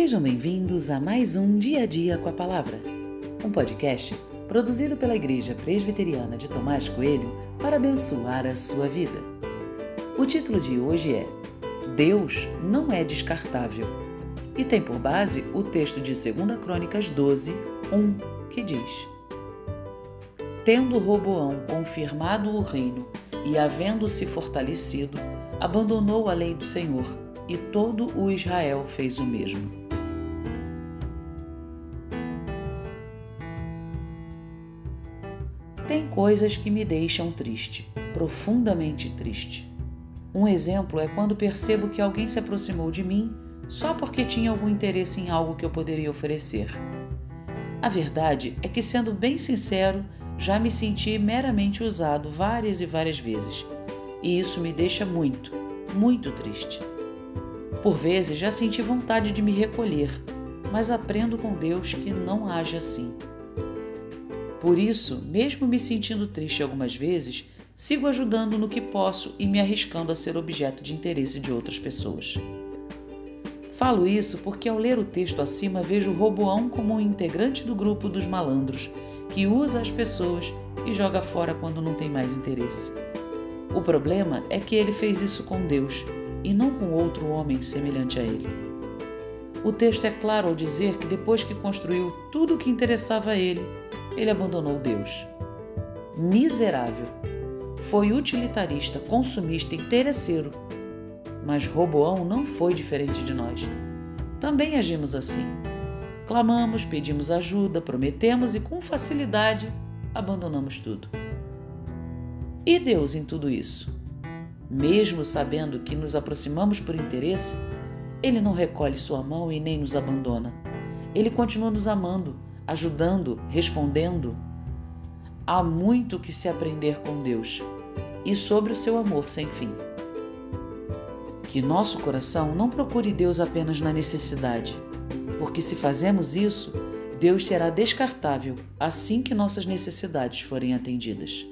Sejam bem-vindos a mais um Dia a Dia com a Palavra, um podcast produzido pela Igreja Presbiteriana de Tomás Coelho para abençoar a sua vida. O título de hoje é Deus não é descartável e tem por base o texto de 2 Crônicas 12, 1, que diz: Tendo Roboão confirmado o reino e havendo-se fortalecido, abandonou a lei do Senhor e todo o Israel fez o mesmo. Tem coisas que me deixam triste, profundamente triste. Um exemplo é quando percebo que alguém se aproximou de mim só porque tinha algum interesse em algo que eu poderia oferecer. A verdade é que, sendo bem sincero, já me senti meramente usado várias e várias vezes, e isso me deixa muito, muito triste. Por vezes já senti vontade de me recolher, mas aprendo com Deus que não age assim. Por isso, mesmo me sentindo triste algumas vezes, sigo ajudando no que posso e me arriscando a ser objeto de interesse de outras pessoas. Falo isso porque ao ler o texto acima vejo Roboão como um integrante do grupo dos malandros, que usa as pessoas e joga fora quando não tem mais interesse. O problema é que ele fez isso com Deus e não com outro homem semelhante a ele. O texto é claro ao dizer que depois que construiu tudo o que interessava a ele, ele abandonou Deus. Miserável. Foi utilitarista, consumista, interesseiro. Mas Roboão não foi diferente de nós. Também agimos assim. Clamamos, pedimos ajuda, prometemos e com facilidade abandonamos tudo. E Deus em tudo isso? Mesmo sabendo que nos aproximamos por interesse, Ele não recolhe sua mão e nem nos abandona. Ele continua nos amando, ajudando, respondendo. Há muito que se aprender com Deus e sobre o seu amor sem fim. Que nosso coração não procure Deus apenas na necessidade, porque se fazemos isso, Deus será descartável assim que nossas necessidades forem atendidas.